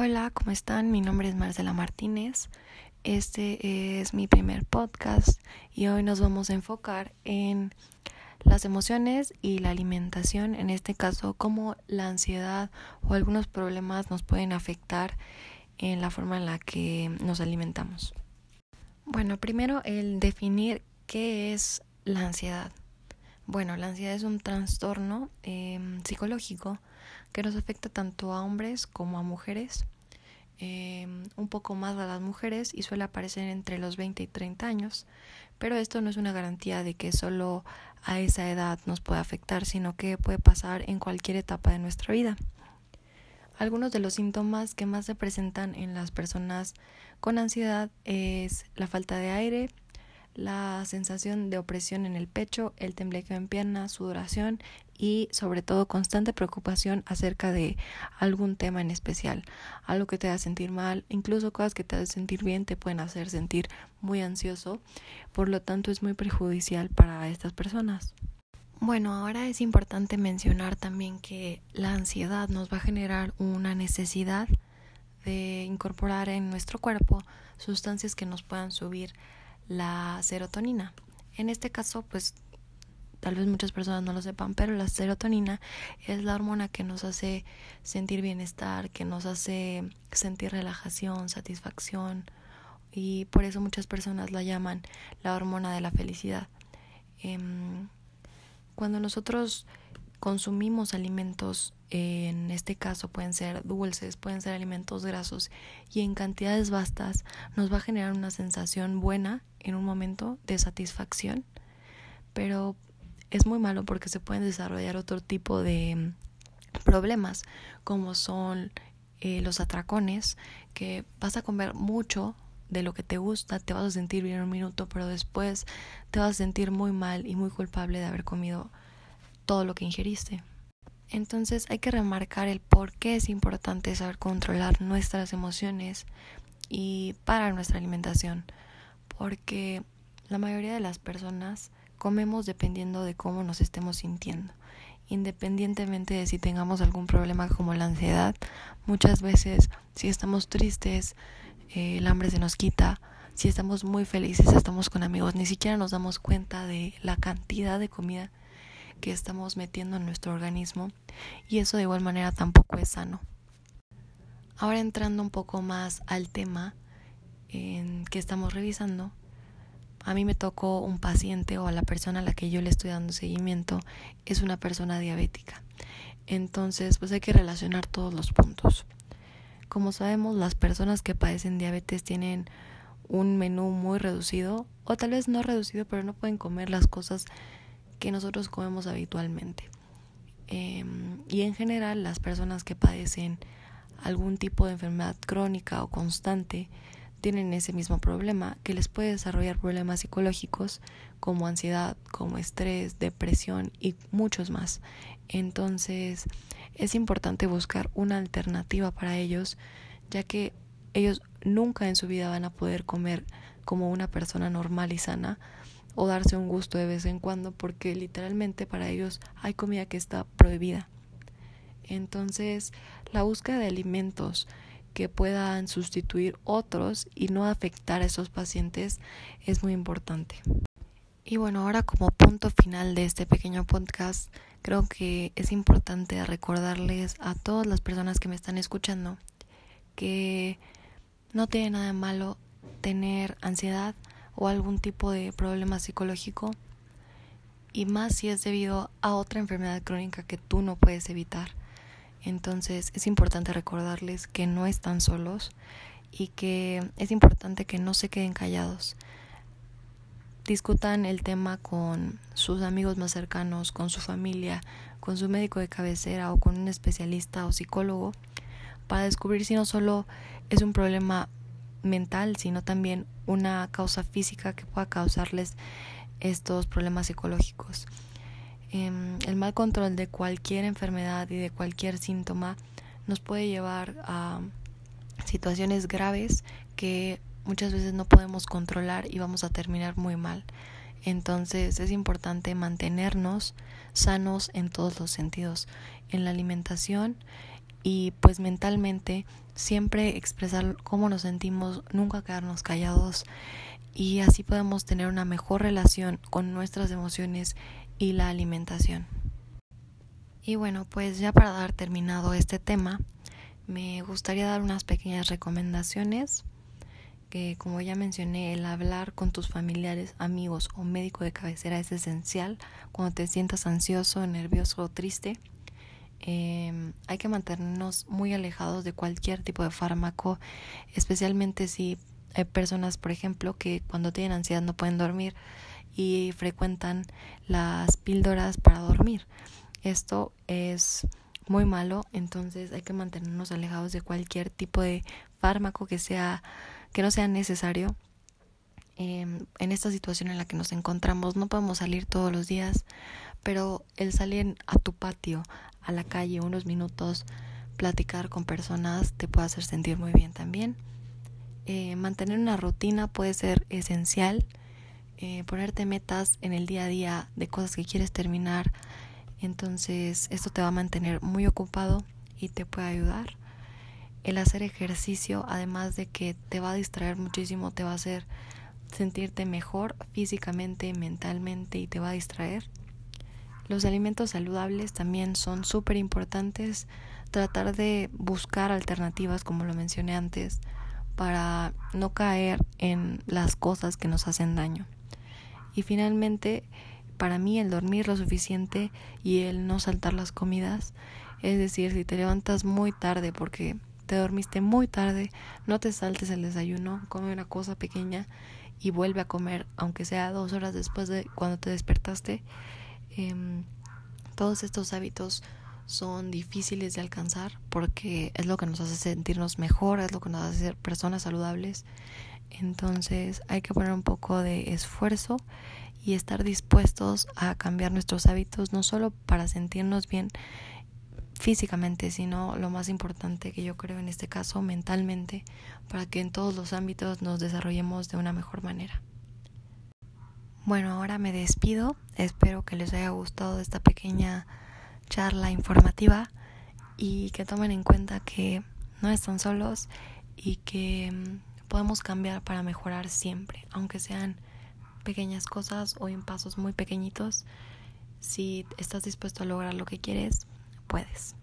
Hola, ¿cómo están? Mi nombre es Marcela Martínez. Este es mi primer podcast y hoy nos vamos a enfocar en las emociones y la alimentación, en este caso, cómo la ansiedad o algunos problemas nos pueden afectar en la forma en la que nos alimentamos. Bueno, primero el definir qué es la ansiedad. Bueno, la ansiedad es un trastorno eh, psicológico que nos afecta tanto a hombres como a mujeres, eh, un poco más a las mujeres y suele aparecer entre los 20 y 30 años, pero esto no es una garantía de que solo a esa edad nos puede afectar, sino que puede pasar en cualquier etapa de nuestra vida. Algunos de los síntomas que más se presentan en las personas con ansiedad es la falta de aire, la sensación de opresión en el pecho, el temblequeo en piernas, sudoración y sobre todo constante preocupación acerca de algún tema en especial, algo que te haga sentir mal, incluso cosas que te hacen sentir bien te pueden hacer sentir muy ansioso, por lo tanto es muy perjudicial para estas personas. Bueno, ahora es importante mencionar también que la ansiedad nos va a generar una necesidad de incorporar en nuestro cuerpo sustancias que nos puedan subir la serotonina. En este caso, pues tal vez muchas personas no lo sepan, pero la serotonina es la hormona que nos hace sentir bienestar, que nos hace sentir relajación, satisfacción y por eso muchas personas la llaman la hormona de la felicidad. Em, cuando nosotros consumimos alimentos, en este caso pueden ser dulces, pueden ser alimentos grasos y en cantidades vastas, nos va a generar una sensación buena en un momento de satisfacción, pero es muy malo porque se pueden desarrollar otro tipo de mm, problemas como son eh, los atracones, que vas a comer mucho de lo que te gusta, te vas a sentir bien en un minuto, pero después te vas a sentir muy mal y muy culpable de haber comido todo lo que ingeriste. Entonces hay que remarcar el por qué es importante saber controlar nuestras emociones y para nuestra alimentación, porque la mayoría de las personas comemos dependiendo de cómo nos estemos sintiendo. Independientemente de si tengamos algún problema como la ansiedad, muchas veces si estamos tristes, eh, el hambre se nos quita, si estamos muy felices, estamos con amigos, ni siquiera nos damos cuenta de la cantidad de comida que estamos metiendo en nuestro organismo y eso de igual manera tampoco es sano. Ahora entrando un poco más al tema en que estamos revisando, a mí me tocó un paciente o a la persona a la que yo le estoy dando seguimiento es una persona diabética. Entonces, pues hay que relacionar todos los puntos. Como sabemos, las personas que padecen diabetes tienen un menú muy reducido o tal vez no reducido, pero no pueden comer las cosas que nosotros comemos habitualmente. Em, y en general las personas que padecen algún tipo de enfermedad crónica o constante tienen ese mismo problema que les puede desarrollar problemas psicológicos como ansiedad, como estrés, depresión y muchos más. Entonces es importante buscar una alternativa para ellos ya que ellos nunca en su vida van a poder comer como una persona normal y sana o darse un gusto de vez en cuando porque literalmente para ellos hay comida que está prohibida. Entonces, la búsqueda de alimentos que puedan sustituir otros y no afectar a esos pacientes es muy importante. Y bueno, ahora como punto final de este pequeño podcast, creo que es importante recordarles a todas las personas que me están escuchando que no tiene nada malo tener ansiedad, o algún tipo de problema psicológico y más si es debido a otra enfermedad crónica que tú no puedes evitar. Entonces es importante recordarles que no están solos y que es importante que no se queden callados. Discutan el tema con sus amigos más cercanos, con su familia, con su médico de cabecera o con un especialista o psicólogo para descubrir si no solo es un problema mental, sino también una causa física que pueda causarles estos problemas psicológicos. Em, el mal control de cualquier enfermedad y de cualquier síntoma nos puede llevar a situaciones graves que muchas veces no podemos controlar y vamos a terminar muy mal. Entonces es importante mantenernos sanos en todos los sentidos, en la alimentación y pues mentalmente siempre expresar cómo nos sentimos, nunca quedarnos callados y así podemos tener una mejor relación con nuestras emociones y la alimentación. Y bueno, pues ya para dar terminado este tema, me gustaría dar unas pequeñas recomendaciones que como ya mencioné, el hablar con tus familiares, amigos o médico de cabecera es esencial cuando te sientas ansioso, nervioso o triste. Em, hay que mantenernos muy alejados de cualquier tipo de fármaco, especialmente si hay personas, por ejemplo, que cuando tienen ansiedad no pueden dormir y frecuentan las píldoras para dormir. Esto es muy malo, entonces hay que mantenernos alejados de cualquier tipo de fármaco que sea que no sea necesario. Em, en esta situación en la que nos encontramos no podemos salir todos los días, pero el salir a tu patio, a la calle unos minutos, platicar con personas te puede hacer sentir muy bien también. Eh, mantener una rutina puede ser esencial. Eh, ponerte metas en el día a día de cosas que quieres terminar. Entonces esto te va a mantener muy ocupado y te puede ayudar el hacer ejercicio, además de que te va a distraer muchísimo, te va a hacer sentirte mejor físicamente, mentalmente y te va a distraer. Los alimentos saludables también son súper importantes. Tratar de buscar alternativas, como lo mencioné antes, para no caer en las cosas que nos hacen daño. Y finalmente, para mí el dormir lo suficiente y el no saltar las comidas, es decir, si te levantas muy tarde porque te dormiste muy tarde, no te saltes el desayuno, come una cosa pequeña y vuelve a comer, aunque sea dos horas después de cuando te despertaste. Em, todos estos hábitos son difíciles de alcanzar porque es lo que nos hace sentirnos mejor, es lo que nos hace ser personas saludables. Entonces hay que poner un poco de esfuerzo y estar dispuestos a cambiar nuestros hábitos, no solo para sentirnos bien físicamente, sino lo más importante que yo creo en este caso mentalmente, para que en todos los ámbitos nos desarrollemos de una mejor manera. Bueno, ahora me despido, espero que les haya gustado esta pequeña charla informativa y que tomen en cuenta que no están solos y que mm, podemos cambiar para mejorar siempre, aunque sean pequeñas cosas o en pasos muy pequeñitos. Si estás dispuesto a lograr lo que quieres, puedes.